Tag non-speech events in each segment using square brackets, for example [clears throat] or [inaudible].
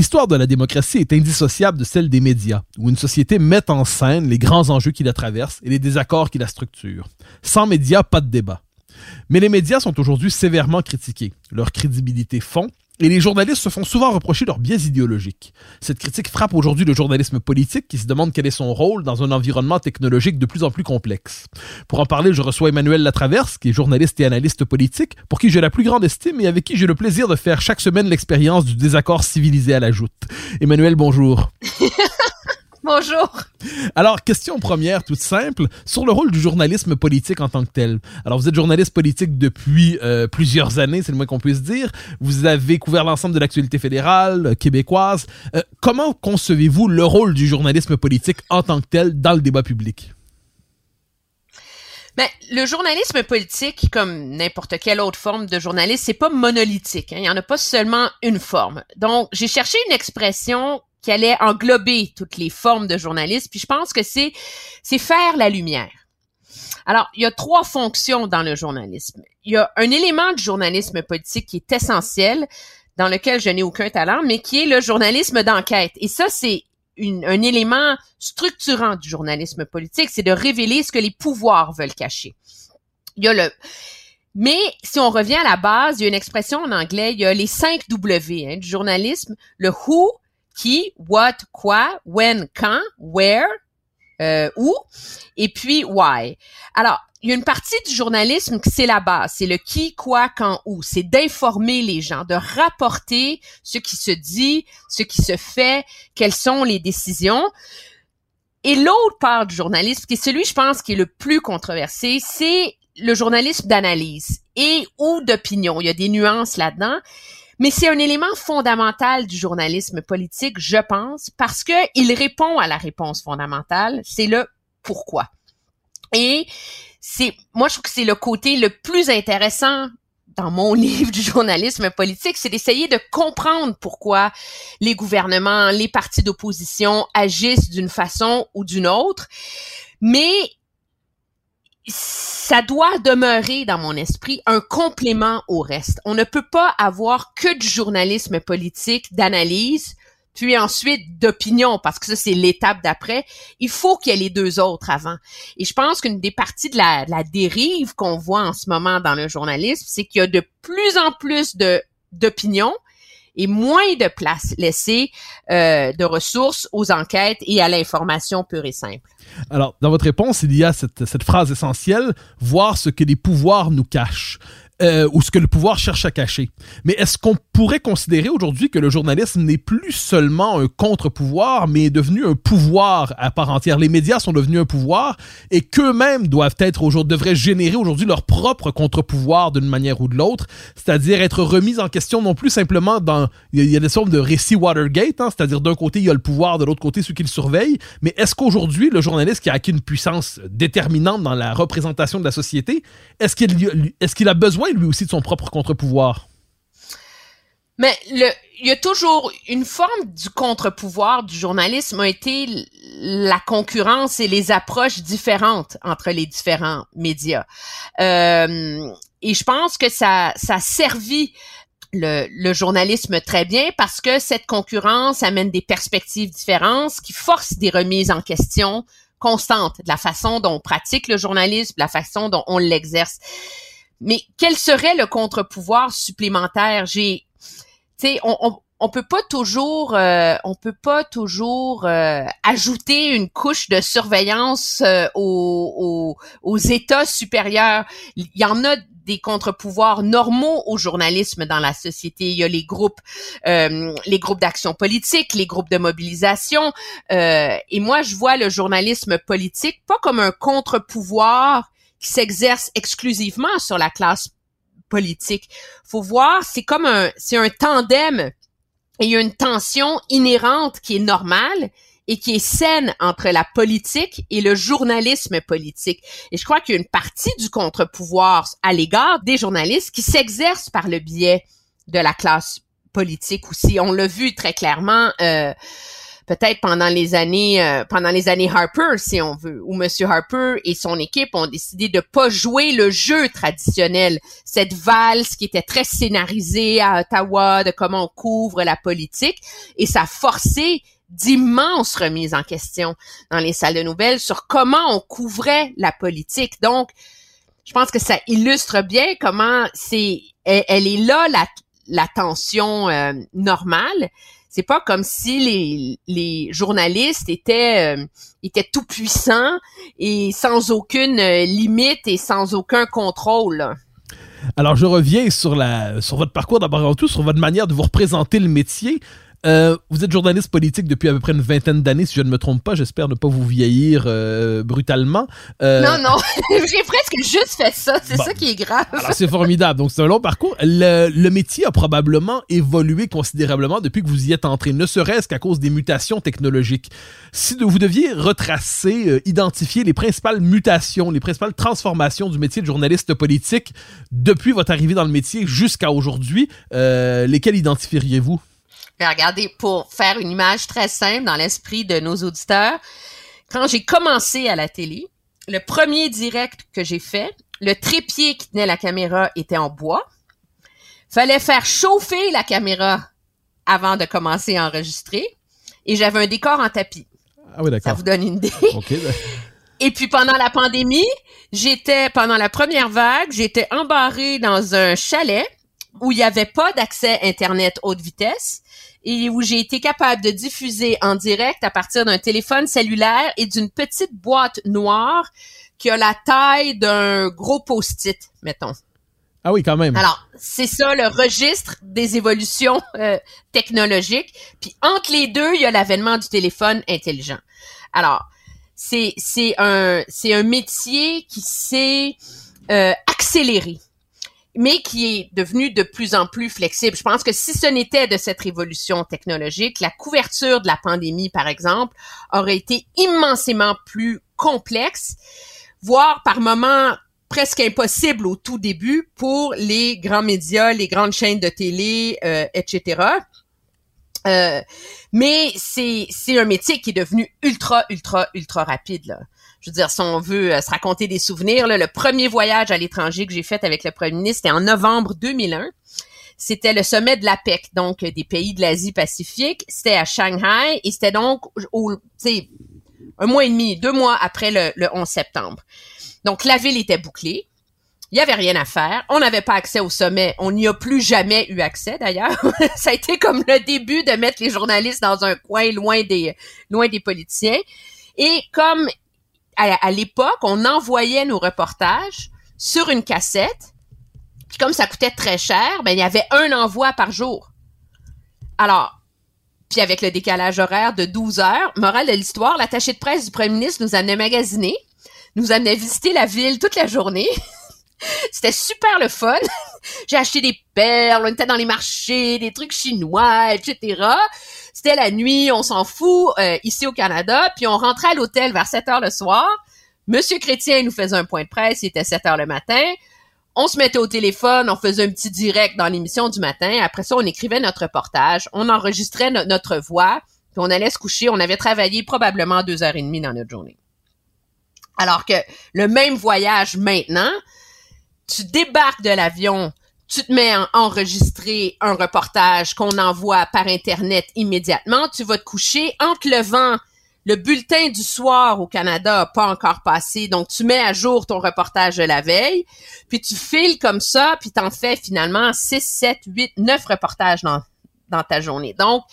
L'histoire de la démocratie est indissociable de celle des médias, où une société met en scène les grands enjeux qui la traversent et les désaccords qui la structurent. Sans médias, pas de débat. Mais les médias sont aujourd'hui sévèrement critiqués. Leur crédibilité fond et les journalistes se font souvent reprocher leurs biais idéologiques. Cette critique frappe aujourd'hui le journalisme politique qui se demande quel est son rôle dans un environnement technologique de plus en plus complexe. Pour en parler, je reçois Emmanuel Latraverse, qui est journaliste et analyste politique, pour qui j'ai la plus grande estime et avec qui j'ai le plaisir de faire chaque semaine l'expérience du désaccord civilisé à la joute. Emmanuel, bonjour. [laughs] Bonjour. Alors, question première, toute simple, sur le rôle du journalisme politique en tant que tel. Alors, vous êtes journaliste politique depuis euh, plusieurs années, c'est le moins qu'on puisse dire. Vous avez couvert l'ensemble de l'actualité fédérale, euh, québécoise. Euh, comment concevez-vous le rôle du journalisme politique en tant que tel dans le débat public? Ben, le journalisme politique, comme n'importe quelle autre forme de journalisme, c'est pas monolithique. Hein. Il y en a pas seulement une forme. Donc, j'ai cherché une expression qui allait englober toutes les formes de journalisme. Puis je pense que c'est c'est faire la lumière. Alors, il y a trois fonctions dans le journalisme. Il y a un élément du journalisme politique qui est essentiel, dans lequel je n'ai aucun talent, mais qui est le journalisme d'enquête. Et ça, c'est un élément structurant du journalisme politique, c'est de révéler ce que les pouvoirs veulent cacher. Il y a le mais si on revient à la base, il y a une expression en anglais, il y a les cinq W hein, du journalisme, le who, qui, what, quoi, when, quand, where, euh, où, et puis why. Alors, il y a une partie du journalisme qui c'est la base, c'est le qui, quoi, quand, où. C'est d'informer les gens, de rapporter ce qui se dit, ce qui se fait, quelles sont les décisions. Et l'autre part du journalisme, qui est celui, je pense, qui est le plus controversé, c'est le journalisme d'analyse et ou d'opinion. Il y a des nuances là-dedans. Mais c'est un élément fondamental du journalisme politique, je pense, parce que il répond à la réponse fondamentale, c'est le pourquoi. Et c'est, moi, je trouve que c'est le côté le plus intéressant dans mon [laughs] livre du journalisme politique, c'est d'essayer de comprendre pourquoi les gouvernements, les partis d'opposition agissent d'une façon ou d'une autre. Mais ça doit demeurer dans mon esprit un complément au reste. On ne peut pas avoir que du journalisme politique, d'analyse, puis ensuite d'opinion, parce que ça, c'est l'étape d'après. Il faut qu'il y ait les deux autres avant. Et je pense qu'une des parties de la, dérive qu'on voit en ce moment dans le journalisme, c'est qu'il y a de plus en plus de d'opinions et moins de place laissée euh, de ressources aux enquêtes et à l'information pure et simple. Alors, dans votre réponse, il y a cette, phrase essentielle, voir ce que les pouvoirs nous cachent. Euh, ou ce que le pouvoir cherche à cacher. Mais est-ce qu'on pourrait considérer aujourd'hui que le journalisme n'est plus seulement un contre-pouvoir, mais est devenu un pouvoir à part entière? Les médias sont devenus un pouvoir et qu'eux-mêmes doivent être aujourd'hui, devraient générer aujourd'hui leur propre contre-pouvoir d'une manière ou de l'autre, c'est-à-dire être remis en question non plus simplement dans, il y a, des sortes de récits Watergate, hein, c'est-à-dire d'un côté il y a le pouvoir, de l'autre côté ceux qui le surveillent, mais est-ce qu'aujourd'hui le journaliste qui a acquis une puissance déterminante dans la représentation de la société, est-ce qu'il est-ce qu'il a besoin lui aussi de son propre contre-pouvoir? Mais il y a toujours une forme du contre-pouvoir du journalisme a été la concurrence et les approches différentes entre les différents médias. Euh, et je pense que ça, ça a servi le, le, journalisme très bien parce que cette concurrence amène des perspectives différentes qui forcent des remises en question constantes de la façon dont on pratique le journalisme, de la façon dont on l'exerce. Mais quel serait le contre-pouvoir supplémentaire? J'ai on, on, peut pas toujours, euh, on peut pas toujours euh, ajouter une couche de surveillance euh, aux, aux, États supérieurs. Il y en a des contre-pouvoirs normaux au journalisme dans la société. Il y a les groupes, les groupes d'action politique, les groupes de mobilisation. et moi, je vois le journalisme politique pas comme un contre-pouvoir qui s'exerce exclusivement sur la classe politique. Faut voir, c'est comme un, c'est un tandem et il y a une tension inhérente qui est normale et qui est saine entre la politique et le journalisme politique. Et je crois qu'il y a une partie du contre-pouvoir à l'égard des journalistes qui s'exerce par le biais de la classe politique aussi. On l'a vu très clairement. Euh, peut-être pendant les années euh, pendant les années Harper si on veut où monsieur Harper et son équipe ont décidé de pas jouer le jeu traditionnel. Cette valse qui était très scénarisée à Ottawa de comment on couvre la politique et ça a forcé d'immenses remises en question dans les salles de nouvelles sur comment on couvrait la politique. Donc je pense que ça illustre bien comment c'est elle, est là la tension euh, normale c'est pas comme si les, journalistes étaient euh, étaient tout puissants et sans aucune euh, limite et sans aucun contrôle. Alors je reviens sur la sur votre parcours d'abord avant tout sur votre manière de vous représenter le métier. Euh, vous êtes journaliste politique depuis à peu près une vingtaine d'années, si je ne me trompe pas. J'espère ne pas vous vieillir euh, brutalement. Euh, non, non, [laughs] j'ai presque juste fait ça. C'est ça qui est grave. Alors c'est formidable. Donc c'est un long parcours. Le, le, métier a probablement évolué considérablement depuis que vous y êtes entré, ne serait-ce qu'à cause des mutations technologiques. Si vous deviez retracer, euh, identifier les principales mutations, les principales transformations du métier de journaliste politique depuis votre arrivée dans le métier jusqu'à aujourd'hui, lesquelles identifieriez-vous? Regardez, pour faire une image très simple dans l'esprit de nos auditeurs, quand j'ai commencé à la télé, le premier direct que j'ai fait, le trépied qui tenait la caméra était en bois. Fallait faire chauffer la caméra avant de commencer à enregistrer. Et j'avais un décor en tapis. Ah oui, d'accord. Ça vous donne une idée. [laughs] Et puis pendant la pandémie, j'étais pendant la première vague, j'étais embarré dans un chalet où il n'y avait pas d'accès internet haute vitesse et où j'ai été capable de diffuser en direct à partir d'un téléphone cellulaire et d'une petite boîte noire qui a la taille d'un gros post-it, mettons. Ah oui, quand même. Alors, c'est ça le registre des évolutions euh, technologiques. Puis entre les deux, il y a l'avènement du téléphone intelligent. Alors, c'est c'est un c'est un métier qui s'est euh, accéléré mais qui est devenu de plus en plus flexible. Je pense que si ce n'était de cette révolution technologique, la couverture de la pandémie, par exemple, aurait été immensément plus complexe, voire par moments presque impossible au tout début pour les grands médias, les grandes chaînes de télé, euh, etc. Euh, mais c'est un métier qui est devenu ultra ultra ultra rapide là je veux dire, si on veut euh, se raconter des souvenirs, le premier voyage à l'étranger que j'ai fait avec le premier ministre, c'était en novembre 2001. C'était le sommet de l'APEC, donc des pays de l'Asie-Pacifique. C'était à Shanghai et c'était donc au, un mois et demi, deux mois après le, le 11 septembre. Donc la ville était bouclée. Il y avait rien à faire. On n'avait pas accès au sommet. On n'y a plus jamais eu accès d'ailleurs. [laughs] Ça a été comme le début de mettre les journalistes dans un coin loin des loin des politiciens. Et comme à, l'époque, on envoyait nos reportages sur une cassette. Puis comme ça coûtait très cher, ben il y avait un envoi par jour. Alors, puis avec le décalage horaire de 12 heures, morale de l'histoire, l'attaché de presse du premier ministre nous amenait magasiner, nous amenait visiter la ville toute la journée. [laughs] C'était super le fun. [laughs] J'ai acheté des perles, on était dans les marchés, des trucs chinois, etc. C'était la nuit, on s'en fout, euh, ici au Canada. Puis on rentrait à l'hôtel vers 7 heures le soir. Monsieur Chrétien nous faisait un point de presse, il était 7 heures le matin. on se mettait au téléphone, on faisait un petit direct dans l'émission du matin. Après ça, on écrivait notre reportage, on enregistrait notre voix, puis on allait se coucher. On avait travaillé probablement deux heures et demie dans notre journée. Alors que le même voyage maintenant, tu débarques de l'avion, tu te mets à enregistrer un reportage qu'on envoie par Internet immédiatement, tu vas te coucher entre le vent le bulletin du soir au Canada n'a pas encore passé, donc tu mets à jour ton reportage de la veille, puis tu files comme ça, puis t'en fais finalement 6, 7, 8, 9 reportages dans, ta journée. Donc,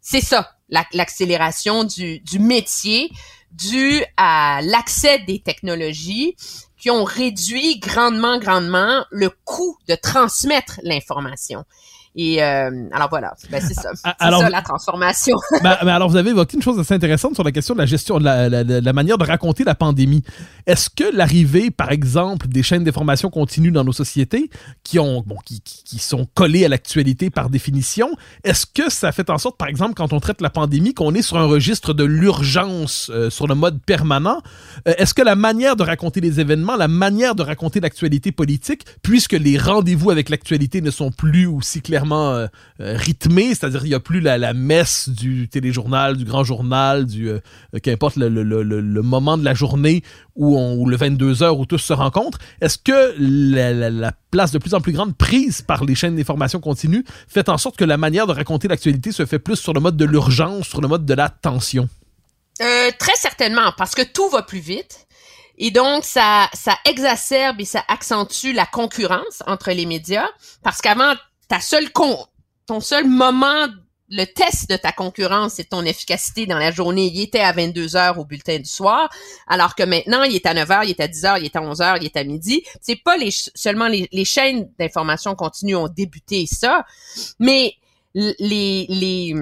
c'est ça, l'accélération du métier dû à l'accès des technologies qui ont réduit grandement, grandement le coût de transmettre l'information. Et euh, alors voilà, ben, c'est ça. C'est ça la transformation. [laughs] ben, ben, alors vous avez évoqué une chose assez intéressante sur la question de la gestion, de la, la, la manière de raconter la pandémie. Est-ce que l'arrivée, par exemple, des chaînes d'information continue dans nos sociétés, qui ont bon, qui, qui sont collées à l'actualité par définition, est-ce que ça fait en sorte, par exemple, quand on traite la pandémie, qu'on est sur un registre de l'urgence euh, sur le mode permanent? Euh, Est-ce que la manière de raconter les événements, la manière de raconter l'actualité politique, puisque les rendez-vous avec l'actualité ne sont plus aussi clairs euh, euh, rythmé, c'est-à-dire il n'y a plus la, messe du téléjournal, du grand journal, du euh, qu'importe le, moment de la journée où, on, le 22 heures où tous se rencontrent. Est-ce que la, place de plus en plus grande prise par les chaînes d'information continue fait en sorte que la manière de raconter l'actualité se fait plus sur le mode de l'urgence, sur le mode de la tension? très certainement, parce que tout va plus vite. Et donc, ça, ça exacerbe et ça accentue la concurrence entre les médias. Parce qu'avant, ta seule ton seul moment le test de ta concurrence et ton efficacité dans la journée, il était à 22 heures au bulletin du soir, alors que maintenant, il est à 9 heures, il est à 10 heures, il est à 11 heures, il est à midi. C'est pas les, seulement les, les chaînes d'information continue ont débuté ça, mais les, les,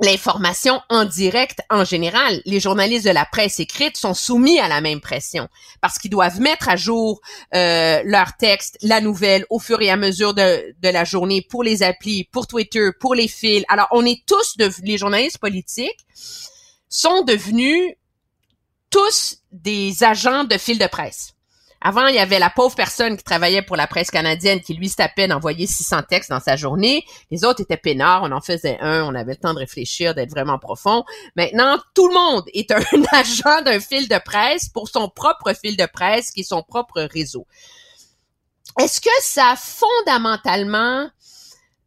l'information en direct en général. Les journalistes de la presse écrite sont soumis à la même pression parce qu'ils doivent mettre à jour euh, leur texte, la nouvelle au fur et à mesure de, de la journée pour les applis, pour Twitter, pour les fils. Alors, on est tous, de, les journalistes politiques sont devenus tous des agents de fil de presse. Avant, il y avait la pauvre personne qui travaillait pour la presse canadienne qui, lui, se tapait d'envoyer 600 textes dans sa journée. Les autres étaient peinards, on en faisait un, on avait le temps de réfléchir, d'être vraiment profond. Maintenant, tout le monde est un [laughs] agent d'un fil de presse pour son propre fil de presse qui est son propre réseau. Est-ce que ça fondamentalement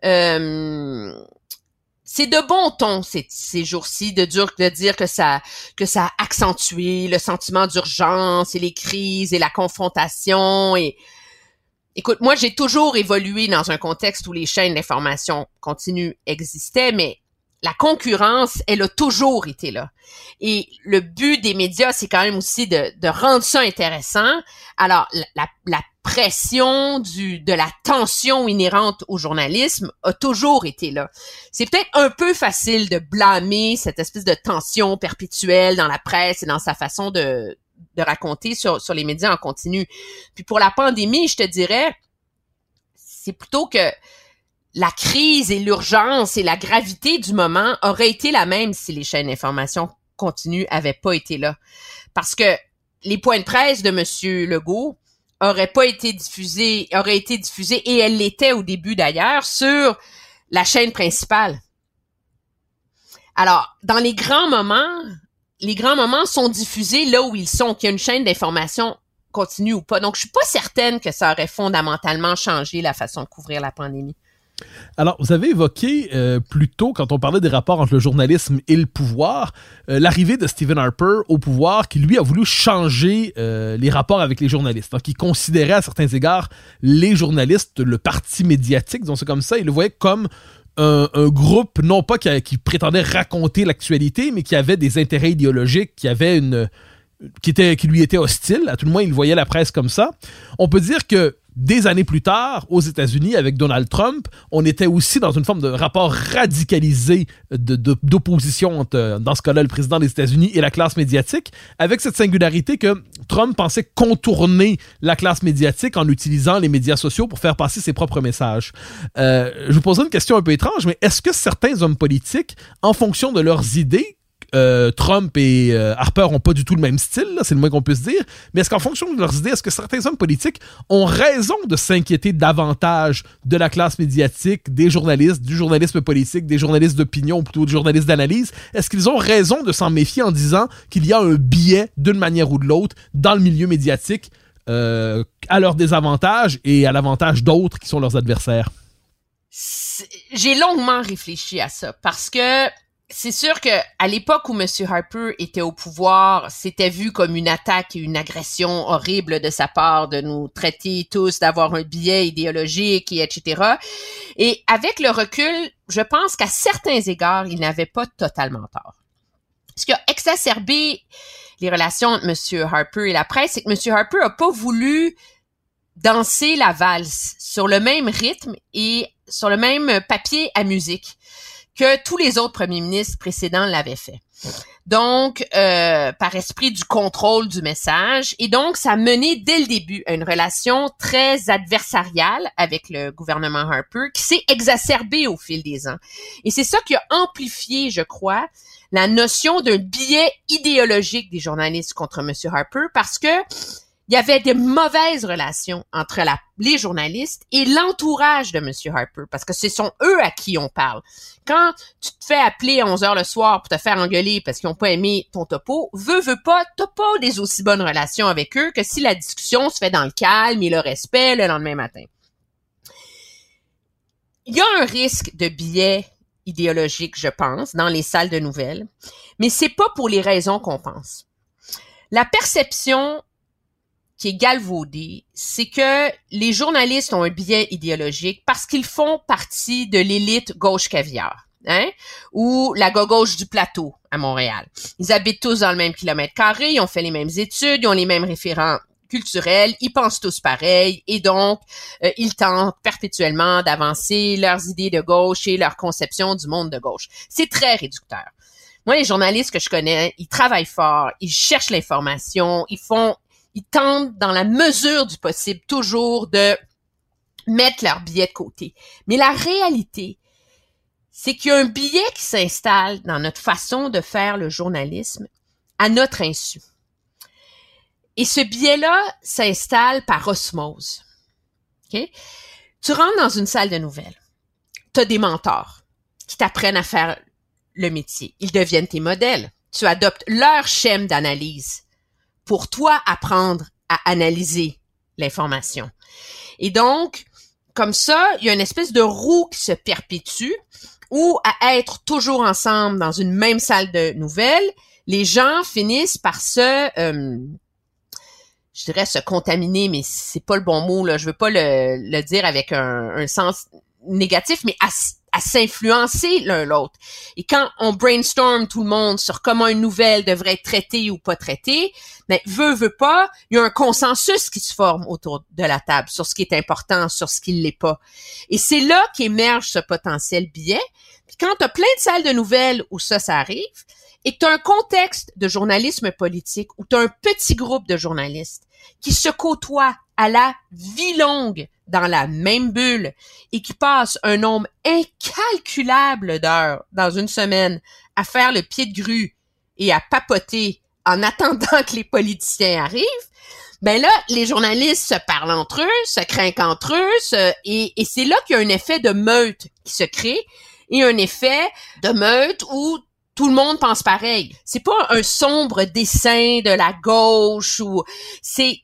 euh, c'est de bon ton ces, jours-ci de, dire que ça que ça a accentué le sentiment d'urgence et les crises et la confrontation et écoute moi j'ai toujours évolué dans un contexte où les chaînes d'information continuent existaient mais la concurrence, elle a toujours été là. Et le but des médias, c'est quand même aussi de, rendre ça intéressant. Alors, la, pression du de la tension inhérente au journalisme a toujours été là. C'est peut-être un peu facile de blâmer cette espèce de tension perpétuelle dans la presse et dans sa façon de, raconter sur les médias en continu. Puis pour la pandémie, je te dirais, c'est plutôt que la crise et l'urgence et la gravité du moment auraient été la même si les chaînes d'information continues avaient pas été là. Parce que les points de presse de Monsieur Legault aurait pas été diffusée, aurait été diffusée, et elle l'était au début d'ailleurs, sur la chaîne principale. Alors, dans les grands moments, les grands moments sont diffusés là où ils sont, qu'il y a une chaîne d'information continue ou pas. Donc, je suis pas certaine que ça aurait fondamentalement changé la façon de couvrir la pandémie. Alors, vous avez évoqué euh, plus tôt, quand on parlait des rapports entre le journalisme et le pouvoir, euh, l'arrivée de Stephen Harper au pouvoir, qui lui a voulu changer euh, les rapports avec les journalistes, donc qui considérait à certains égards les journalistes, le parti médiatique, disons c'est comme ça, il le voyait comme un, groupe, non pas qui, qui prétendait raconter l'actualité, mais qui avait des intérêts idéologiques, qui avait une... Qui, était, qui lui était hostile, à tout le moins il voyait la presse comme ça. On peut dire que des années plus tard, aux États-Unis, avec Donald Trump, on était aussi dans une forme de rapport radicalisé d'opposition entre, dans ce cas-là, le président des États-Unis et la classe médiatique, avec cette singularité que Trump pensait contourner la classe médiatique en utilisant les médias sociaux pour faire passer ses propres messages. Euh, je vous poserai une question un peu étrange, mais est-ce que certains hommes politiques, en fonction de leurs idées, euh, Trump et euh, Harper ont pas du tout le même style, c'est le moins qu'on puisse dire, mais est-ce qu'en fonction de leurs idées, est-ce que certains hommes politiques ont raison de s'inquiéter davantage de la classe médiatique, des journalistes, du journalisme politique, des journalistes d'opinion ou plutôt des journalistes d'analyse? Est-ce qu'ils ont raison de s'en méfier en disant qu'il y a un biais d'une manière ou de l'autre dans le milieu médiatique euh, à leur désavantage et à l'avantage d'autres qui sont leurs adversaires? J'ai longuement réfléchi à ça parce que c'est sûr que à l'époque où M. Harper était au pouvoir, c'était vu comme une attaque et une agression horrible de sa part de nous traiter tous d'avoir un biais idéologique et etc. Et avec le recul, je pense qu'à certains égards, il n'avait pas totalement tort. Ce qui a exacerbé les relations entre M. Harper et la presse, c'est que M. Harper a pas voulu danser la valse sur le même rythme et sur le même papier à musique que tous les autres premiers ministres précédents l'avaient fait. Donc, euh, par esprit du contrôle du message. Et donc, ça a mené dès le début à une relation très adversariale avec le gouvernement Harper qui s'est exacerbée au fil des ans. Et c'est ça qui a amplifié, je crois, la notion d'un biais idéologique des journalistes contre M. Harper parce que il y avait des mauvaises relations entre les journalistes et l'entourage de M. Harper, parce que ce sont eux à qui on parle. Quand tu te fais appeler à 11 heures le soir pour te faire engueuler parce qu'ils n'ont pas aimé ton topo, veux, veux pas, t'as pas des aussi bonnes relations avec eux que si la discussion se fait dans le calme et le respect le lendemain matin. Il y a un risque de biais idéologique, je pense, dans les salles de nouvelles, mais c'est pas pour les raisons qu'on pense. La perception qui est galvaudé, c'est que les journalistes ont un biais idéologique parce qu'ils font partie de l'élite gauche caviar. Hein? ou la gauche du plateau à Montréal. Ils habitent tous dans le même kilomètre carré, ils ont fait les mêmes études, ils ont les mêmes référents culturels, ils pensent tous pareil et donc euh, ils tentent perpétuellement d'avancer leurs idées de gauche et leur conception du monde de gauche. C'est très réducteur. Moi, les journalistes que je connais, ils travaillent fort, ils cherchent l'information, ils font ils tentent dans la mesure du possible toujours de mettre leur billet de côté. Mais la réalité, c'est qu'il y a un billet qui s'installe dans notre façon de faire le journalisme à notre insu. Et ce biais-là s'installe par osmose. Tu rentres dans une salle de nouvelles. Tu as des mentors qui t'apprennent à faire le métier. Ils deviennent tes modèles. Tu adoptes leur schème d'analyse pour toi apprendre à analyser l'information. Et donc, comme ça, il y a une espèce de roue qui se perpétue où à être toujours ensemble dans une même salle de nouvelles, les gens finissent par se, euh, je dirais se contaminer, mais c'est pas le bon mot là. Je veux pas le, dire avec un, un sens négatif, mais à, à s'influencer l'un l'autre. Et quand on brainstorm tout le monde sur comment une nouvelle devrait être traitée ou pas traitée, mais veut, veut pas, il y a un consensus qui se forme autour de la table sur ce qui est important, sur ce qui l'est pas. Et c'est là qu'émerge ce potentiel biais. Puis quand tu as plein de salles de nouvelles où ça, ça arrive, et tu un contexte de journalisme politique où tu as un petit groupe de journalistes qui se côtoient à la vie longue dans la même bulle et qui passent un nombre incalculable d'heures dans une semaine à faire le pied de grue et à papoter en attendant [laughs] que les politiciens arrivent, ben là, les journalistes se parlent entre eux, se craignent entre eux, et, et c'est là qu'il y a un effet de meute qui se crée, et un effet de meute où tout le monde pense pareil. C'est pas un sombre dessin de la gauche ou c'est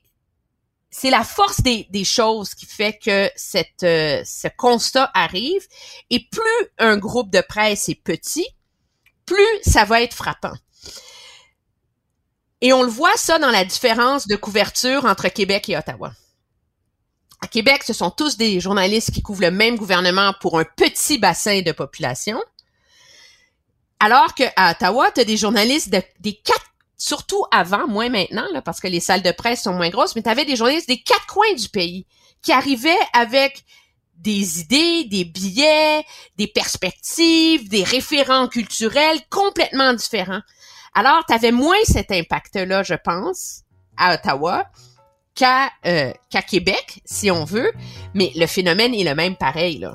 c'est la force des, choses qui fait que euh, ce constat arrive. Et plus un groupe de presse est petit, plus ça va être frappant. Et on le voit ça dans la différence de couverture entre Québec et Ottawa. À Québec, ce sont tous des journalistes qui couvrent le même gouvernement pour un petit bassin de population. Alors qu'à Ottawa, tu as des journalistes des quatre surtout avant, moins maintenant, là, parce que les salles de presse sont moins grosses, mais tu des journalistes des quatre coins du pays qui arrivaient avec des idées, des billets, des perspectives, des référents culturels complètement différents. Alors, tu avais moins cet impact-là, je pense, à Ottawa qu'à euh, Québec, si on veut, mais le phénomène est le même pareil. Là.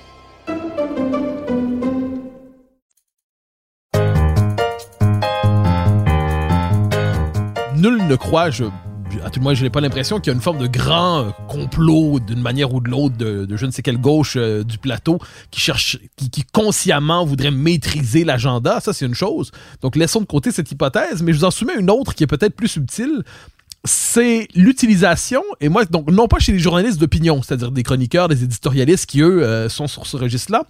Nul ne croit, je, à tout le moins, je n'ai pas l'impression qu'il y a une forme de grand euh, complot d'une manière ou de l'autre de, je ne sais quelle gauche euh, du plateau qui cherche, qui, qui consciemment voudrait maîtriser l'agenda. Ça, c'est une chose. Donc, laissons de côté cette hypothèse, mais je vous en soumets une autre qui est peut-être plus subtile. C'est l'utilisation, et moi, donc, non pas chez les journalistes d'opinion, c'est-à-dire des chroniqueurs, des éditorialistes qui, eux, euh, sont sur ce registre-là,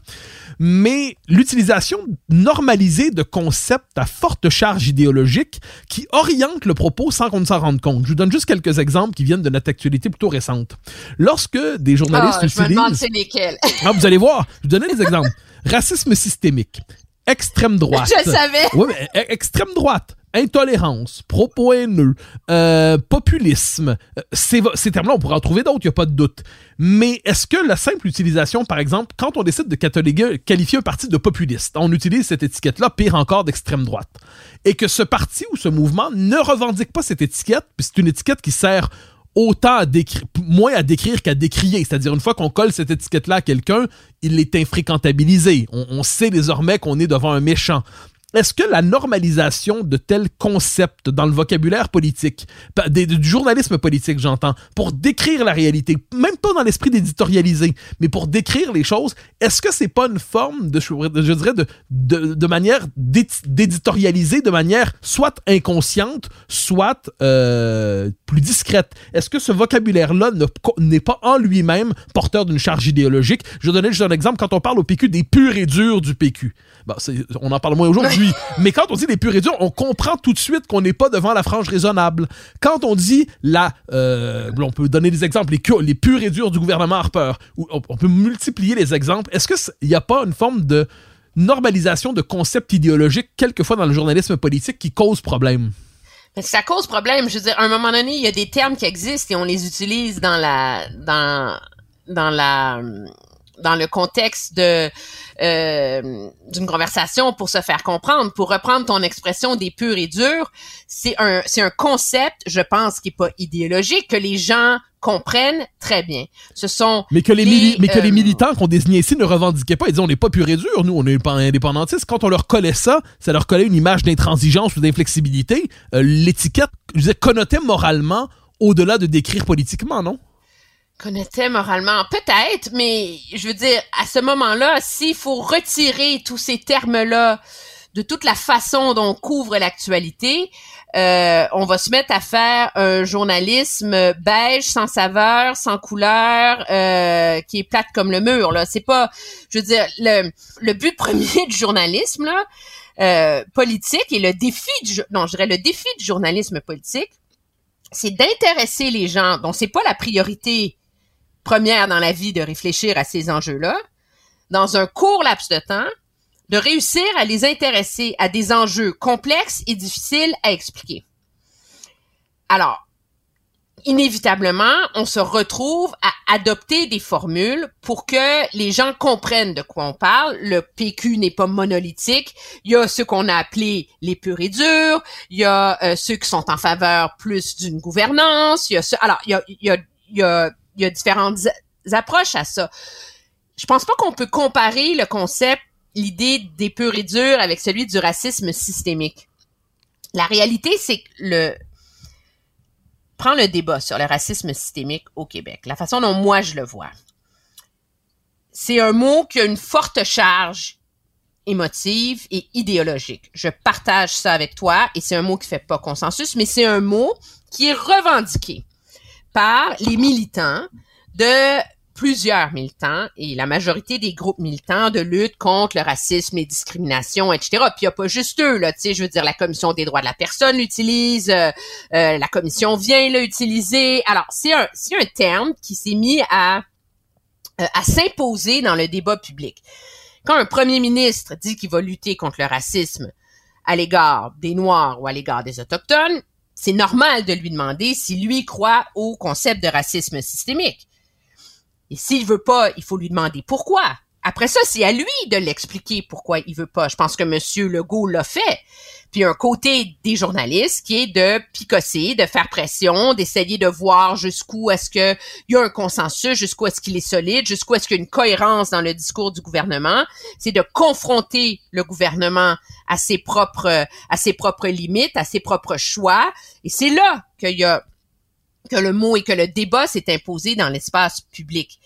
mais l'utilisation normalisée de concepts à forte charge idéologique qui orientent le propos sans qu'on ne s'en rende compte. Je vous donne juste quelques exemples qui viennent de notre actualité plutôt récente. Lorsque des journalistes Ah, je me demande utilisent... c'est lesquels. Ah, vous allez voir, je vais vous donner des exemples. [laughs] Racisme systémique, extrême droite. Je le savais. Oui, mais e- extrême droite, intolérance, propos haineux, euh, populisme. euh, Ces, ces termes-là, on pourrait en trouver d'autres, il n'y a pas de doute. Mais est-ce que la simple utilisation, par exemple, quand on décide de qualifier un parti de populiste, on utilise cette étiquette-là, pire encore d'extrême droite, et que ce parti ou ce mouvement ne revendique pas cette étiquette, puis c'est une étiquette qui sert autant à moins à décrire qu'à décrier. C'est-à-dire, une fois qu'on colle cette étiquette-là à quelqu'un, il est infréquentabilisé. On sait désormais qu'on est devant un méchant. Est-ce que la normalisation de tels concepts dans le vocabulaire politique, du journalisme politique, j'entends, pour décrire la réalité, même pas dans l'esprit d'éditorialiser, mais pour décrire les choses, est-ce que c'est pas une forme de, je dirais, de, manière d'édi- d'éditorialiser de manière soit inconsciente, soit euh, plus discrète? Est-ce que ce vocabulaire-là ne- n'est pas en lui-même porteur d'une charge idéologique? Je vais donner juste un exemple. Quand on parle au PQ des purs et durs du PQ, Bon, c'est- on en parle moins aujourd'hui, [laughs] mais quand on dit les purs et durs, on comprend tout de suite qu'on n'est pas devant la frange raisonnable. Quand on dit la, euh, on peut donner des exemples, les, les purs et durs du gouvernement Harper, on, on peut multiplier les exemples. Est-ce que il n'y a pas une forme de normalisation de concepts idéologiques quelquefois dans le journalisme politique qui cause problème? Mais ça cause problème. Je veux dire, à un moment donné, il y a des termes qui existent et on les utilise dans la dans dans la dans le contexte de euh, d'une conversation pour se faire comprendre. Pour reprendre ton expression des purs et durs, c'est un c'est un concept, je pense, qui est pas idéologique que les gens comprennent très bien. Ce sont Mais que les, mais que les euh, militants qu'on désignait ici ne revendiquaient pas. Ils disaient on n'est pas pur et dur, nous, on est pas indépendantistes. Quand on leur collait ça, ça leur collait une image d'intransigeance ou d'inflexibilité. Euh, L'étiquette, je disais, connotait moralement au-delà de décrire politiquement, non? Connaissait moralement, peut-être, mais je veux dire, à ce moment-là, s'il faut retirer tous ces termes-là de toute la façon dont on couvre l'actualité, euh, on va se mettre à faire un journalisme beige, sans saveur, sans couleur, euh, qui est plate comme le mur. Là, c'est pas, je veux dire, le, le but premier du journalisme là, euh, politique et le défi du, non, je dirais le défi du journalisme politique, c'est d'intéresser les gens dont c'est pas la priorité première dans la vie de réfléchir à ces enjeux-là, dans un court laps de temps, de réussir à les intéresser à des enjeux complexes et difficiles à expliquer. Alors, inévitablement, on se retrouve à adopter des formules pour que les gens comprennent de quoi on parle. Le PQ n'est pas monolithique. Il y a ceux qu'on a appelés les purs et durs. Il y a euh, ceux qui sont en faveur plus d'une gouvernance. Il y a ceux... Alors, il y a, il y a, il y a, il y a différentes approches à ça. Je pense pas qu'on peut comparer le concept, l'idée des purs et durs avec celui du racisme systémique. La réalité, c'est que le, prends le débat sur le racisme systémique au Québec, la façon dont moi je le vois. C'est un mot qui a une forte charge émotive et idéologique. Je partage ça avec toi et c'est un mot qui fait pas consensus, mais c'est un mot qui est revendiqué par les militants de plusieurs militants et la majorité des groupes militants de lutte contre le racisme, les discriminations, etc. Puis il n'y a pas juste eux, là, tu sais, je veux dire, la Commission des droits de la personne l'utilise, euh, euh, la Commission vient l'utiliser. Alors, c'est un, c'est un terme qui s'est mis à, euh, à s'imposer dans le débat public. Quand un premier ministre dit qu'il va lutter contre le racisme à l'égard des Noirs ou à l'égard des Autochtones, c'est normal de lui demander si lui croit au concept de racisme systémique. Et s'il veut pas, il faut lui demander pourquoi. Après ça, c'est à lui de l'expliquer pourquoi il veut pas. Je pense que Monsieur Legault l'a fait. Puis un côté des journalistes qui est de picosser, de faire pression, d'essayer de voir jusqu'où est-ce que il y a un consensus, jusqu'où est-ce qu'il est solide, jusqu'où est-ce qu'il y a une cohérence dans le discours du gouvernement. C'est de confronter le gouvernement à ses propres, à ses propres limites, à ses propres choix. Et c'est là qu'il y a que le mot et que le débat s'est imposé dans l'espace public.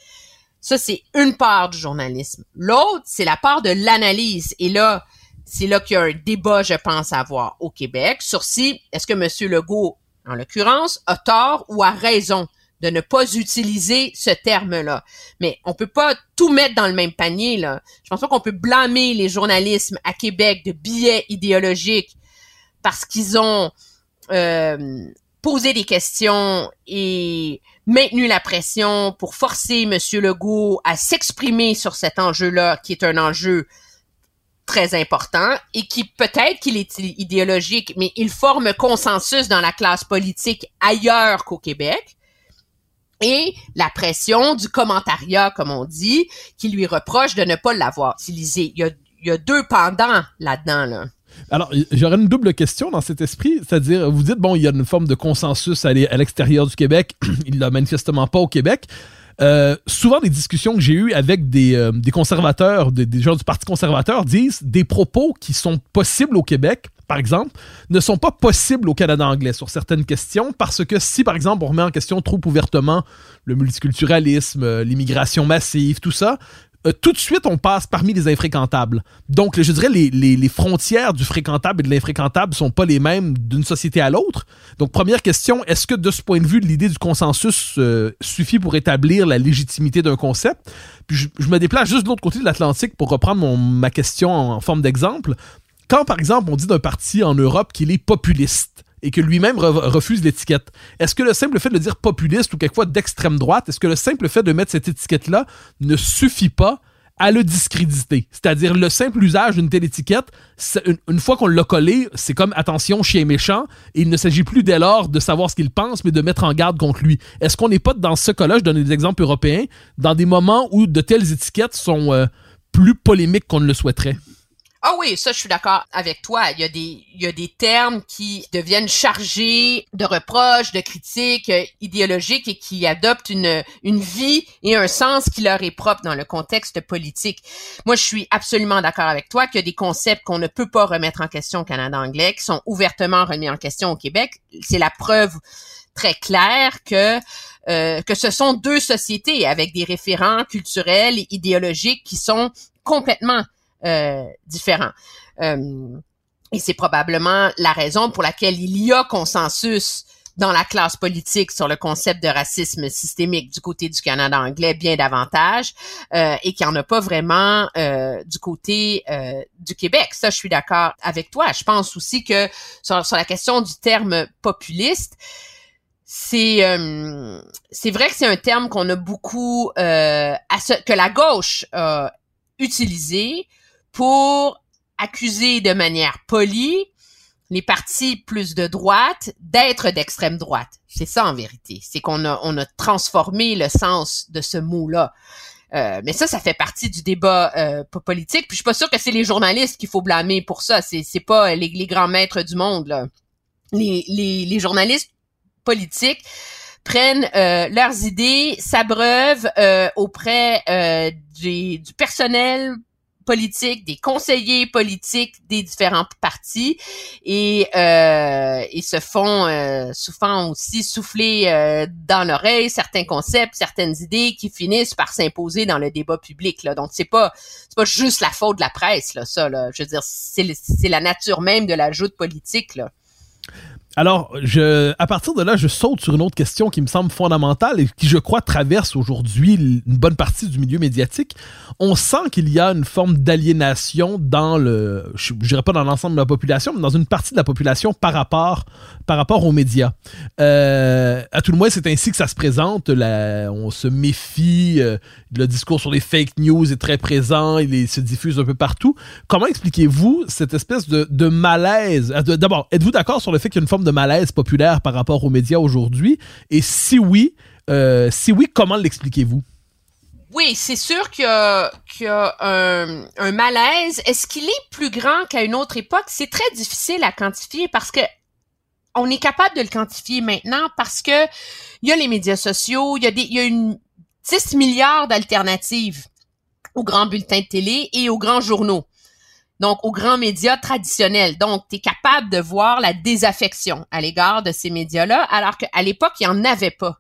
Ça, c'est une part du journalisme. L'autre, c'est la part de l'analyse. Et là, c'est là qu'il y a un débat, je pense, à avoir au Québec sur si est-ce que M. Legault, en l'occurrence, a tort ou a raison de ne pas utiliser ce terme-là. Mais on peut pas tout mettre dans le même panier, là. Je pense pas qu'on peut blâmer les journalistes à Québec de billets idéologiques parce qu'ils ont euh, posé des questions et maintenu la pression pour forcer M. Legault à s'exprimer sur cet enjeu-là, qui est un enjeu très important et qui peut-être qu'il est idéologique, mais il forme consensus dans la classe politique ailleurs qu'au Québec. Et la pression du commentariat, comme on dit, qui lui reproche de ne pas l'avoir utilisé. Il y a, il y a deux pendants là-dedans, là. Alors, j'aurais une double question dans cet esprit, c'est-à-dire, vous dites, bon, il y a une forme de consensus à l'extérieur du Québec, [clears throat] il l'a manifestement pas au Québec. Euh, souvent, des discussions que j'ai eues avec des, euh, des conservateurs, des, des, gens du Parti conservateur disent des propos qui sont possibles au Québec, par exemple, ne sont pas possibles au Canada anglais sur certaines questions parce que si, par exemple, on remet en question trop ouvertement le multiculturalisme, euh, l'immigration massive, tout ça, euh, tout de suite, on passe parmi les infréquentables. Donc, je dirais, les, les, les frontières du fréquentable et de l'infréquentable sont pas les mêmes d'une société à l'autre. Donc, première question, est-ce que de ce point de vue, l'idée du consensus euh, suffit pour établir la légitimité d'un concept? Puis, je, je, me déplace juste de l'autre côté de l'Atlantique pour reprendre mon, ma question en, en forme d'exemple. Quand, par exemple, on dit d'un parti en Europe qu'il est populiste, et que lui-même re refuse l'étiquette. Est-ce que le simple fait de dire populiste ou quelquefois d'extrême droite, est-ce que le simple fait de mettre cette étiquette-là ne suffit pas à le discréditer? C'est-à-dire le simple usage d'une telle étiquette, une, une, fois qu'on l'a collé, c'est comme attention, chien méchant, et il ne s'agit plus dès lors de savoir ce qu'il pense, mais de mettre en garde contre lui. Est-ce qu'on n'est pas dans ce cas-là, je donne des exemples européens, dans des moments où de telles étiquettes sont euh, plus polémiques qu'on ne le souhaiterait? Ah oui, ça, je suis d'accord avec toi. Il y a des, il y a des termes qui deviennent chargés de reproches, de critiques euh, idéologiques et qui adoptent une, une vie et un sens qui leur est propre dans le contexte politique. Moi, je suis absolument d'accord avec toi qu'il y a des concepts qu'on ne peut pas remettre en question au Canada anglais, qui sont ouvertement remis en question au Québec. C'est la preuve très claire que euh, que ce sont deux sociétés avec des référents culturels et idéologiques qui sont complètement différents. Euh, et c'est probablement la raison pour laquelle il y a consensus dans la classe politique sur le concept de racisme systémique du côté du Canada anglais bien davantage euh, et qu'il n'y en a pas vraiment euh, du côté euh, du Québec. Ça, je suis d'accord avec toi. Je pense aussi que sur, sur la question du terme populiste, c'est euh, c'est vrai que c'est un terme qu'on a beaucoup euh, que la gauche a utilisé pour accuser de manière polie les partis plus de droite d'être d'extrême droite. C'est ça en vérité. C'est qu'on a, on a transformé le sens de ce mot-là. Euh, mais ça, ça fait partie du débat euh, politique. Puis je suis pas sûre que c'est les journalistes qu'il faut blâmer pour ça. C'est, c'est pas les, grands maîtres du monde. Là. Les, les, les journalistes politiques prennent euh, leurs idées, s'abreuvent euh, auprès euh, du personnel politiques, des conseillers politiques des différents partis et euh, ils se font euh, souvent aussi souffler euh, dans l'oreille certains concepts, certaines idées qui finissent par s'imposer dans le débat public. Là. Donc c'est pas c'est pas juste la faute de la presse là, ça. Là. Je veux dire c'est c'est la nature même de la joute politique là. Alors, je, à partir de là, je saute sur une autre question qui me semble fondamentale et qui, je crois, traverse aujourd'hui une bonne partie du milieu médiatique. On sent qu'il y a une forme d'aliénation dans le, je, dirais pas dans l'ensemble de la population, mais dans une partie de la population par rapport, par rapport aux médias. Euh, à tout le moins, c'est ainsi que ça se présente. On se méfie. Euh, le discours sur les fake news est très présent. Il se diffuse un peu partout. Comment expliquez-vous cette espèce de, de malaise? Euh, D'abord, êtes-vous d'accord sur le fait qu'il y a une forme de malaise populaire par rapport aux médias aujourd'hui? Et si oui, euh, comment l'expliquez-vous? Oui, c'est sûr qu'il y a, un, malaise. Est-ce qu'il est plus grand qu'à une autre époque? C'est très difficile à quantifier parce que on est capable de le quantifier maintenant parce que il y a les médias sociaux, il y a des, il y a une 6 milliards d'alternatives aux grands bulletins de télé et aux grands journaux donc aux grands médias traditionnels. Donc, tu es capable de voir la désaffection à l'égard de ces médias-là, alors qu'à l'époque, il n'y en avait pas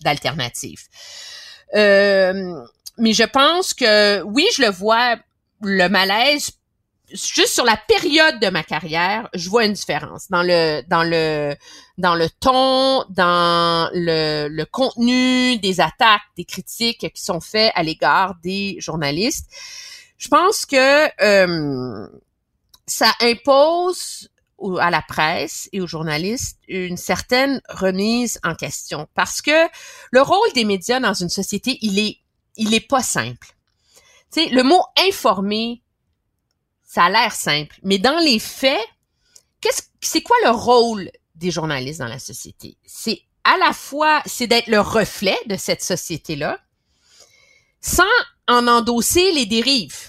d'alternative. Euh, mais je pense que oui, je le vois, le malaise, juste sur la période de ma carrière, je vois une différence dans le dans le dans le ton, dans le, le contenu des attaques, des critiques qui sont faites à l'égard des journalistes je pense que euh, ça impose à la presse et aux journalistes une certaine remise en question parce que le rôle des médias dans une société, il est il est pas simple. Tu sais, le mot informer, ça a l'air simple, mais dans les faits, qu'est-ce c'est quoi le rôle des journalistes dans la société? C'est à la fois c'est d'être le reflet de cette société-là sans en endosser les dérives.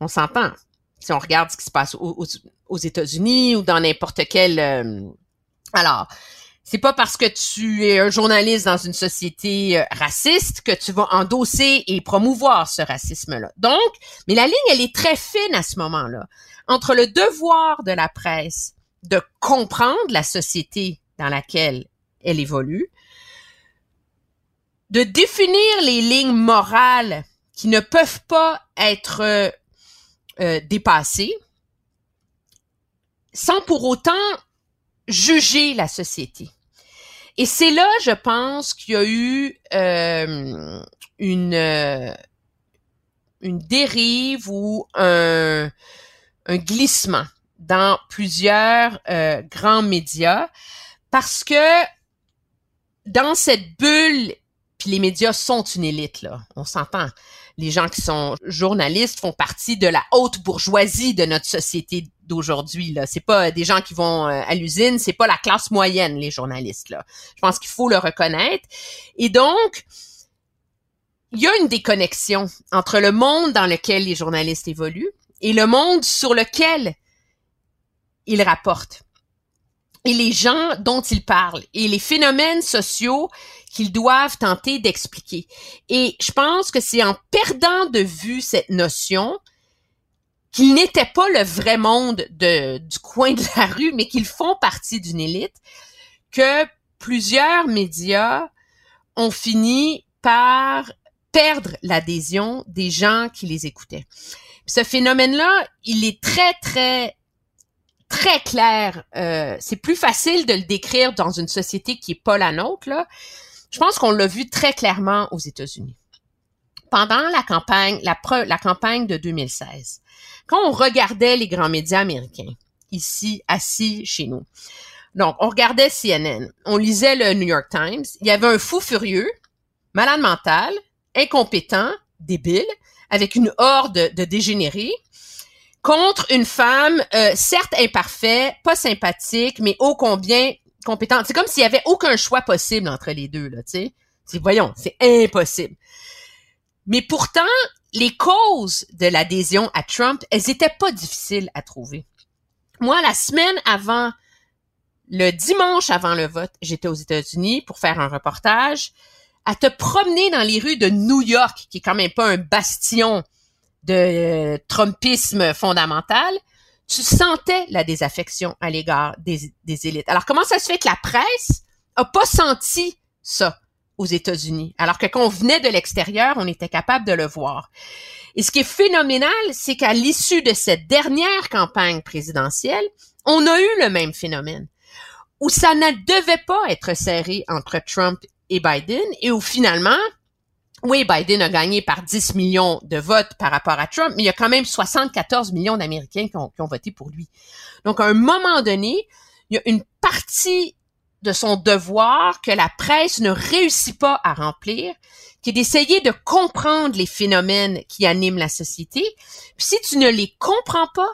On s'entend. Si on regarde ce qui se passe aux, États-Unis ou dans n'importe quel... Euh, alors, c'est pas parce que tu es un journaliste dans une société euh, raciste que tu vas endosser et promouvoir ce racisme-là. Donc, mais la ligne, elle est très fine à ce moment-là. Entre le devoir de la presse de comprendre la société dans laquelle elle évolue, de définir les lignes morales qui ne peuvent pas être euh, euh, dépasser sans pour autant juger la société. Et c'est là, je pense, qu'il y a eu euh, une, euh, une dérive ou un, glissement dans plusieurs grands médias parce que dans cette bulle, puis les médias sont une élite, on s'entend les gens qui sont journalistes font partie de la haute bourgeoisie de notre société d'aujourd'hui là. C'est pas des gens qui vont euh, à l'usine c'est pas la classe moyenne les journalistes je pense qu'il faut le reconnaître. Et donc il y a une déconnexion entre le monde dans lequel les journalistes évoluent et le monde sur lequel ils rapportent et les gens dont ils parlent et les phénomènes sociaux qu'ils doivent tenter d'expliquer. Et je pense que c'est en perdant de vue cette notion qu'ils n'étaient pas le vrai monde de, du coin de la rue, mais qu'ils font partie d'une élite, que plusieurs médias ont fini par perdre l'adhésion des gens qui les écoutaient. ce phénomène-là, il est très, très très clair. Euh, c'est plus facile de le décrire dans une société qui est pas la nôtre. Là. Je pense qu'on l'a vu très clairement aux États-Unis. Pendant la campagne, la, la campagne de 2016, quand on regardait les grands médias américains, ici, assis chez nous, donc on regardait CNN, on lisait le New York Times, il y avait un fou furieux, malade mental, incompétent, débile, avec une horde de dégénérés, contre une femme, euh, certes imparfaite, pas sympathique, mais ô combien compétente. C'est comme s'il y avait aucun choix possible entre les deux, là, tu sais. Voyons, c'est impossible. Mais pourtant, les causes de l'adhésion à Trump, elles étaient pas difficiles à trouver. Moi, la semaine avant, le dimanche avant le vote, j'étais aux États-Unis pour faire un reportage. À te promener dans les rues de New York, qui est quand même pas un bastion de euh, Trumpisme fondamental, tu sentais la désaffection à l'égard des, des élites. Alors, comment ça se fait que la presse a pas senti ça aux États-Unis, alors que quand on venait de l'extérieur, on était capable de le voir? Et ce qui est phénoménal, c'est qu'à l'issue de cette dernière campagne présidentielle, on a eu le même phénomène, où ça ne devait pas être serré entre Trump et Biden, et où finalement, oui, Biden a gagné par 10 millions de votes par rapport à Trump, mais il y a quand même 74 millions d'Américains qui ont, voté pour lui. Donc, à un moment donné, il y a une partie de son devoir que la presse ne réussit pas à remplir, qui est d'essayer de comprendre les phénomènes qui animent la société. Puis si tu ne les comprends pas,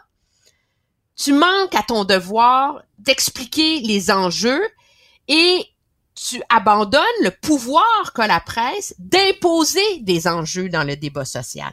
tu manques à ton devoir d'expliquer les enjeux et tu abandonnes le pouvoir qu'a la presse d'imposer des enjeux dans le débat social.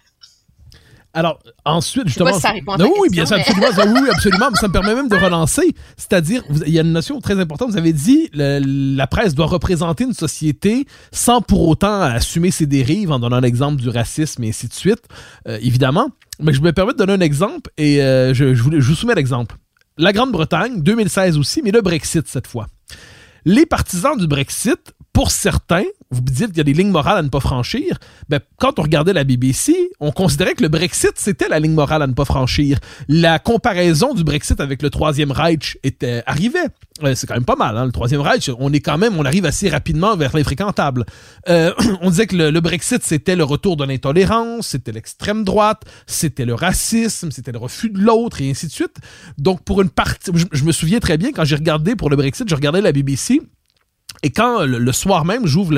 Alors, ensuite, justement. Pas si ça répond à non, oui, bien sûr, mais- absolument. ça, oui, absolument. ça me permet même de relancer. C'est-à-dire, il y a une notion très importante. Vous avez dit, le- la presse doit représenter une société sans pour autant assumer ses dérives, en donnant l'exemple du racisme et ainsi de suite, euh, évidemment. Mais je me permets de donner un exemple et euh, je, je, vous, je vous soumets l'exemple. La Grande-Bretagne, 2016 aussi, mais le Brexit cette fois. Les partisans du Brexit, pour certains, vous dites qu'il y a des lignes morales à ne pas franchir. Ben, quand on regardait la BBC, on considérait que le Brexit, c'était la ligne morale à ne pas franchir. La comparaison du Brexit avec le Troisième Reich était, arrivait. Euh, c'est quand même pas mal, hein, le Troisième Reich. On est quand même, on arrive assez rapidement vers l'infréquentable. Euh, [clears throat] on disait que le, Brexit, c'était le retour de l'intolérance, c'était l'extrême droite, c'était le racisme, c'était le refus de l'autre, et ainsi de suite. Donc, pour une partie, je, je me souviens très bien, quand j'ai regardé pour le Brexit, je regardais la BBC, et quand le, soir même, j'ouvre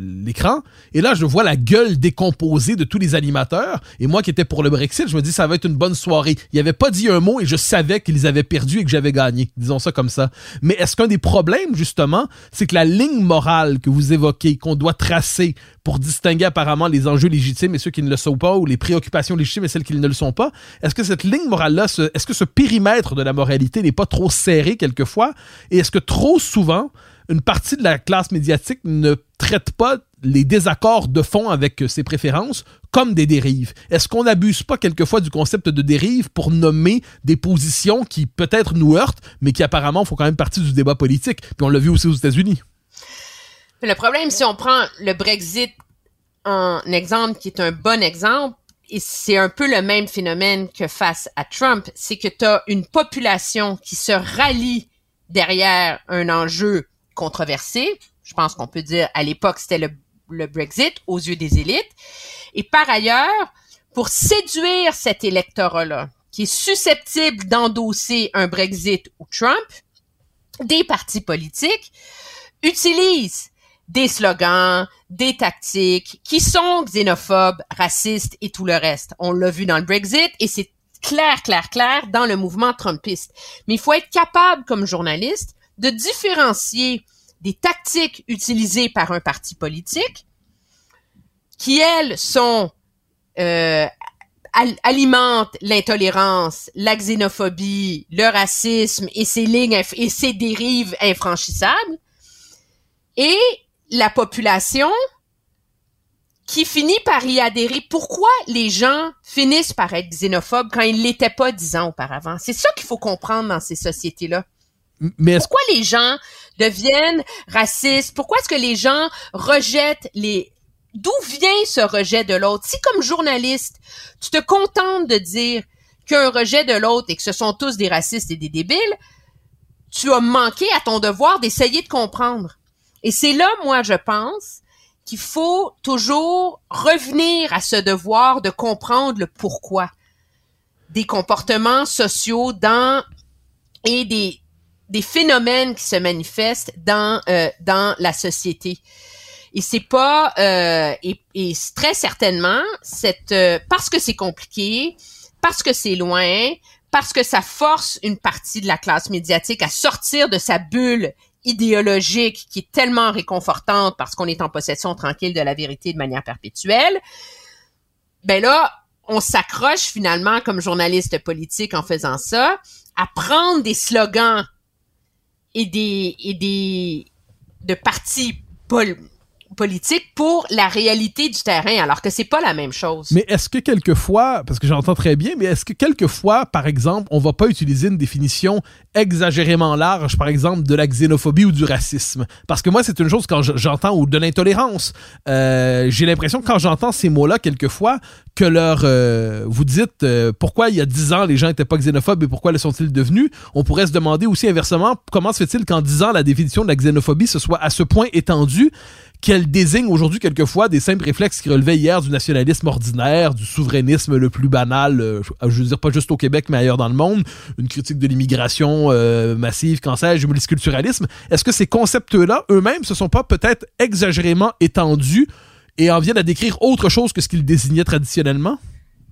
l'écran, et là, je vois la gueule décomposée de tous les animateurs. Et moi qui étais pour le Brexit, je me dis, ça va être une bonne soirée. Il avait pas dit un mot et je savais qu'ils avaient perdu et que j'avais gagné. Disons ça comme ça. Mais est-ce qu'un des problèmes, justement, c'est que la ligne morale que vous évoquez, qu'on doit tracer pour distinguer apparemment les enjeux légitimes et ceux qui ne le sont pas, ou les préoccupations légitimes et celles qui ne le sont pas, est-ce que cette ligne morale-là, ce- est-ce que ce périmètre de la moralité n'est pas trop serré quelquefois? Et est-ce que trop souvent, une partie de la classe médiatique ne traite pas les désaccords de fond avec euh, ses préférences comme des dérives. Est-ce qu'on n'abuse pas quelquefois du concept de dérive pour nommer des positions qui peut-être nous heurtent, mais qui apparemment font quand même partie du débat politique? Puis on l'a vu aussi aux États-Unis. Le problème, si on prend le Brexit en exemple, qui est un bon exemple, et c'est un peu le même phénomène que face à Trump, c'est que tu as une population qui se rallie derrière un enjeu controversé. Je pense qu'on peut dire à l'époque c'était le, Brexit aux yeux des élites. Et par ailleurs, pour séduire cet électorat-là, qui est susceptible d'endosser un Brexit ou Trump, des partis politiques utilisent des slogans, des tactiques qui sont xénophobes, racistes et tout le reste. On l'a vu dans le Brexit et c'est clair, clair, clair dans le mouvement trumpiste. Mais il faut être capable comme journaliste de différencier des tactiques utilisées par un parti politique qui, elles, sont euh, al- alimentent l'intolérance, la xénophobie, le racisme et ses lignes et ses dérives infranchissables, et la population qui finit par y adhérer. Pourquoi les gens finissent par être xénophobes quand ils l'étaient pas dix ans auparavant? C'est ça qu'il faut comprendre dans ces sociétés-là. Mais Pourquoi les gens deviennent racistes? Pourquoi est-ce que les gens rejettent les... D'où vient ce rejet de l'autre? Si comme journaliste, tu te contentes de dire qu'un rejet de l'autre et que ce sont tous des racistes et des débiles, tu as manqué à ton devoir d'essayer de comprendre. Et c'est là, moi, je pense qu'il faut toujours revenir à ce devoir de comprendre le pourquoi des comportements sociaux dans et des des phénomènes qui se manifestent dans euh, dans la société. Et c'est pas euh, et, et très certainement cette euh, parce que c'est compliqué, parce que c'est loin, parce que ça force une partie de la classe médiatique à sortir de sa bulle idéologique qui est tellement réconfortante parce qu'on est en possession tranquille de la vérité de manière perpétuelle. Ben là, on s'accroche finalement comme journaliste politique en faisant ça à prendre des slogans et des et des de partis pol- politique pour la réalité du terrain, alors que c'est pas la même chose. Mais est-ce que quelquefois, parce que j'entends très bien, mais est-ce que quelquefois, par exemple, on va pas utiliser une définition exagérément large, par exemple, de la xénophobie ou du racisme? Parce que moi, c'est une chose quand j'entends, ou de l'intolérance. Euh, J'ai l'impression quand j'entends ces mots-là, quelquefois, que leur, euh, vous dites euh, pourquoi il y a dix ans les gens étaient pas xénophobes et pourquoi le sont-ils devenus, on pourrait se demander aussi inversement comment se fait-il qu'en dix ans la définition de la xénophobie se soit à ce point étendue qu'elle désigne aujourd'hui quelquefois des simples réflexes qui relevaient hier du nationalisme ordinaire, du souverainisme le plus banal, euh, je veux dire pas juste au Québec mais ailleurs dans le monde, une critique de l'immigration euh, massive, qu'en sais-je, du multiculturalisme. Est-ce que ces concepts-là eux-mêmes se sont pas peut-être exagérément étendus et en viennent à décrire autre chose que ce qu'ils désignaient traditionnellement?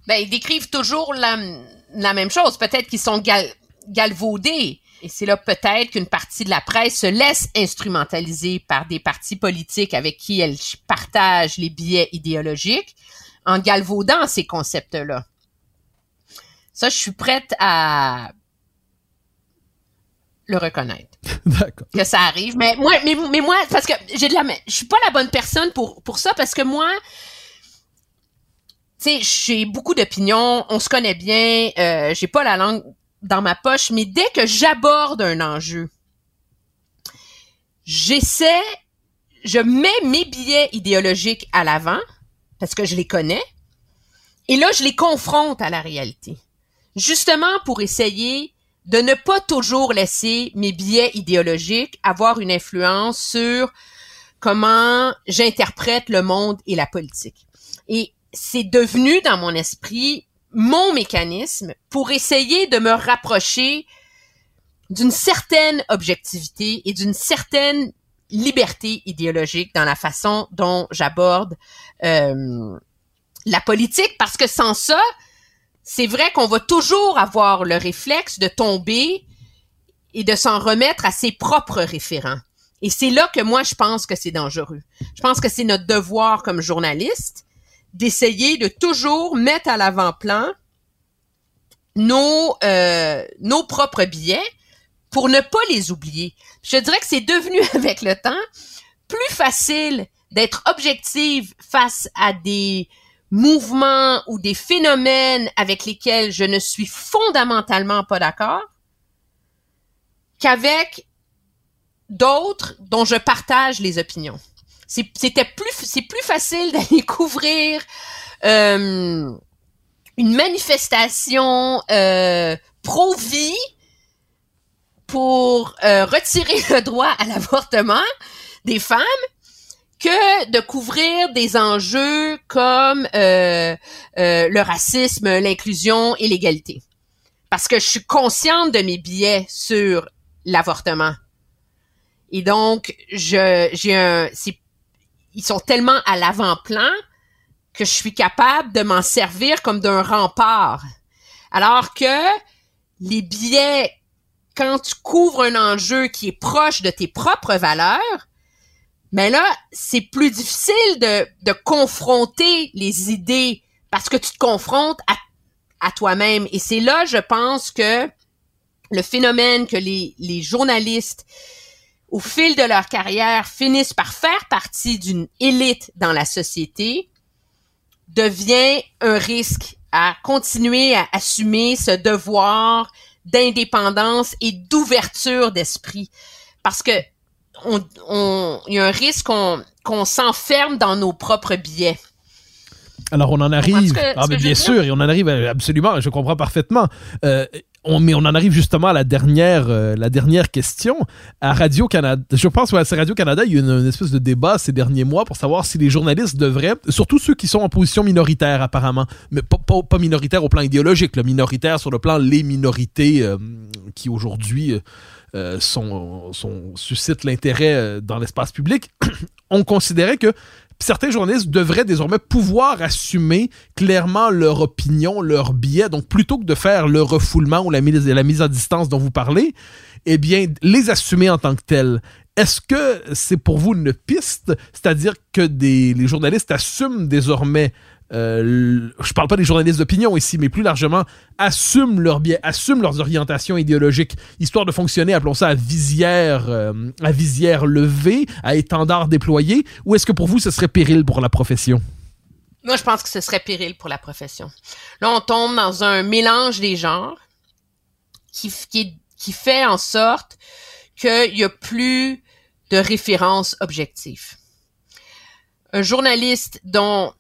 Ben, ils décrivent toujours la, même chose. Peut-être qu'ils sont gal galvaudés. Et c'est là peut-être qu'une partie de la presse se laisse instrumentaliser par des partis politiques avec qui elle partage les biais idéologiques en galvaudant ces concepts-là. Ça, je suis prête à le reconnaître. [laughs] D'accord. Que ça arrive. Mais moi, mais, mais moi, parce que j'ai de la, je suis pas la bonne personne pour, pour ça parce que moi, tu sais, j'ai beaucoup d'opinions, on se connaît bien, euh, j'ai pas la langue dans ma poche, mais dès que j'aborde un enjeu, j'essaie, je mets mes billets idéologiques à l'avant, parce que je les connais, et là, je les confronte à la réalité. Justement pour essayer de ne pas toujours laisser mes billets idéologiques avoir une influence sur comment j'interprète le monde et la politique. Et c'est devenu dans mon esprit mon mécanisme pour essayer de me rapprocher d'une certaine objectivité et d'une certaine liberté idéologique dans la façon dont j'aborde euh, la politique, parce que sans ça, c'est vrai qu'on va toujours avoir le réflexe de tomber et de s'en remettre à ses propres référents. Et c'est là que moi, je pense que c'est dangereux. Je pense que c'est notre devoir comme journaliste d'essayer de toujours mettre à l'avant-plan nos, euh, nos propres billets pour ne pas les oublier. Je dirais que c'est devenu [laughs] avec le temps plus facile d'être objective face à des mouvements ou des phénomènes avec lesquels je ne suis fondamentalement pas d'accord qu'avec d'autres dont je partage les opinions c'était plus c'est plus facile [laughs] d'aller couvrir euh, une manifestation euh, pro-vie pour euh, retirer [laughs] le droit à l'avortement des femmes que de couvrir des enjeux comme euh, euh, le racisme, l'inclusion et l'égalité. Parce que je suis consciente de mes biais sur l'avortement. Et donc, je j'ai un c'est ils sont tellement à l'avant-plan que je suis capable de m'en servir comme d'un rempart. Alors que les biais, quand tu couvres un enjeu qui est proche de tes propres valeurs, mais là, c'est plus difficile de, de confronter les idées parce que tu te confrontes à, à toi-même. Et c'est là, je pense que le phénomène que les, les journalistes au fil de leur carrière, finissent par faire partie d'une élite dans la société, devient un risque à continuer à assumer ce devoir d'indépendance et d'ouverture d'esprit. Parce que on, y a un risque qu'on qu'on s'enferme dans nos propres biais. Alors on en arrive, ah, mais bien sûr, et on en arrive absolument, je comprends parfaitement. Euh, mais on en arrive justement à la dernière, euh, la dernière question. À Radio-Canada, je pense que c'est Radio-Canada, il y a une, une, espèce de débat ces derniers mois pour savoir si les journalistes devraient, surtout ceux qui sont en position minoritaire apparemment, mais pas, minoritaire au plan idéologique, le minoritaire sur le plan les minorités euh, qui aujourd'hui euh, suscitent l'intérêt dans l'espace public, [clears throat] on considérait que certains journalistes devraient désormais pouvoir assumer clairement leur opinion, leur biais. Donc, plutôt que de faire le refoulement ou la mise, à distance dont vous parlez, eh bien, les assumer en tant que tels. Est-ce que c'est pour vous une piste, c'est-à-dire que les journalistes assument désormais euh, je parle pas des journalistes d'opinion ici, mais plus largement, assument leurs biais, assument leurs orientations idéologiques, histoire de fonctionner, appelons ça à visière, euh, à visière levée, à étendard déployé, ou est-ce que pour vous, ce serait péril pour la profession? Moi, je pense que ce serait péril pour la profession. Là, on tombe dans un mélange des genres qui, qui, fait en sorte qu'il y a plus de références objectives. Un journaliste dont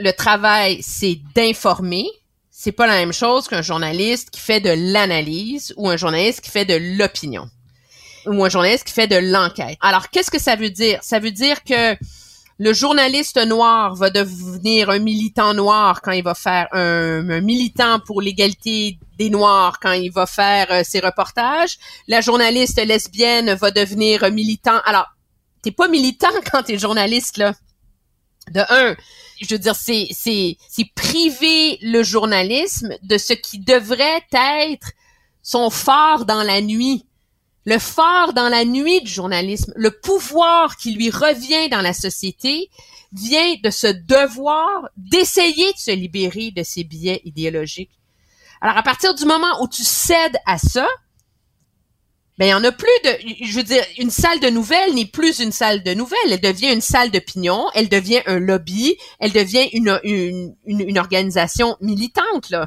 le travail, c'est d'informer. C'est pas la même chose qu'un journaliste qui fait de l'analyse ou un journaliste qui fait de l'opinion ou un journaliste qui fait de l'enquête. Alors, qu'est-ce que ça veut dire? Ça veut dire que le journaliste noir va devenir un militant noir quand il va faire un, militant pour l'égalité des noirs quand il va faire euh, ses reportages. La journaliste lesbienne va devenir militant. Alors, t'es pas militant [laughs] quand t'es journaliste, là. De un, je veux dire, c'est, c'est, c'est priver le journalisme de ce qui devrait être son phare dans la nuit. Le phare dans la nuit du journalisme, le pouvoir qui lui revient dans la société, vient de ce devoir d'essayer de se libérer de ses biais idéologiques. Alors, à partir du moment où tu cèdes à ça, ben il y en a plus de je veux dire une salle de nouvelles n'est plus une salle de nouvelles, elle devient une salle d'opinion, elle devient un lobby, elle devient une, une, une, organisation militante là.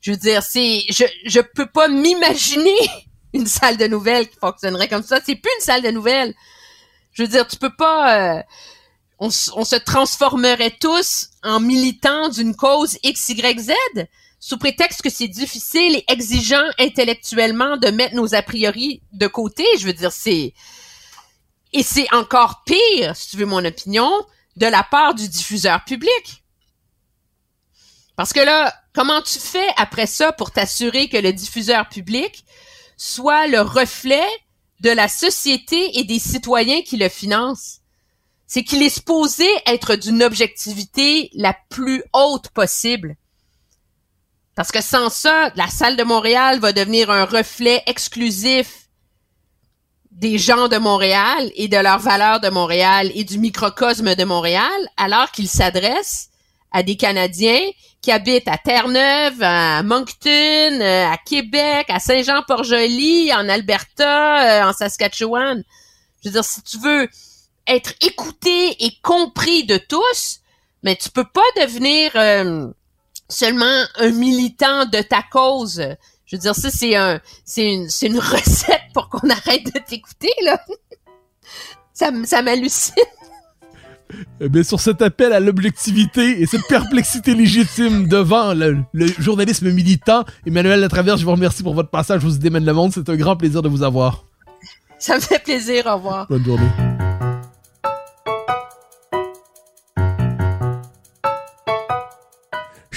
Je veux dire c'est je je peux pas m'imaginer [laughs] une salle de nouvelles qui fonctionnerait comme ça, c'est plus une salle de nouvelles. Je veux dire tu peux pas euh, on, on se transformerait tous en militants d'une cause XYZ sous prétexte que c'est difficile et exigeant intellectuellement de mettre nos a priori de côté, je veux dire, c'est... Et c'est encore pire, si tu veux mon opinion, de la part du diffuseur public. Parce que là, comment tu fais après ça pour t'assurer que le diffuseur public soit le reflet de la société et des citoyens qui le financent? C'est qu'il est supposé être d'une objectivité la plus haute possible. Parce que sans ça, la salle de Montréal va devenir un reflet exclusif des gens de Montréal et de leurs valeurs de Montréal et du microcosme de Montréal, alors qu'il s'adresse à des Canadiens qui habitent à Terre-Neuve, à Moncton, à Québec, à Saint-Jean-Port-Joli, en Alberta, euh, en Saskatchewan. Je veux dire, si tu veux être écouté et compris de tous, mais tu peux pas devenir euh, seulement un militant de ta cause. Je veux dire, ça, c'est un, c'est une, c'est une [laughs] recette pour qu'on arrête de t'écouter, là. [laughs] ça, ça m'hallucine. Eh bien, sur cet appel à l'objectivité et cette perplexité légitime devant le, journalisme militant, Emmanuel Latraverse, je vous remercie pour votre passage. Je vous démène le monde. C'est un grand plaisir de vous avoir. Ça me fait plaisir. Au revoir. Bonne journée.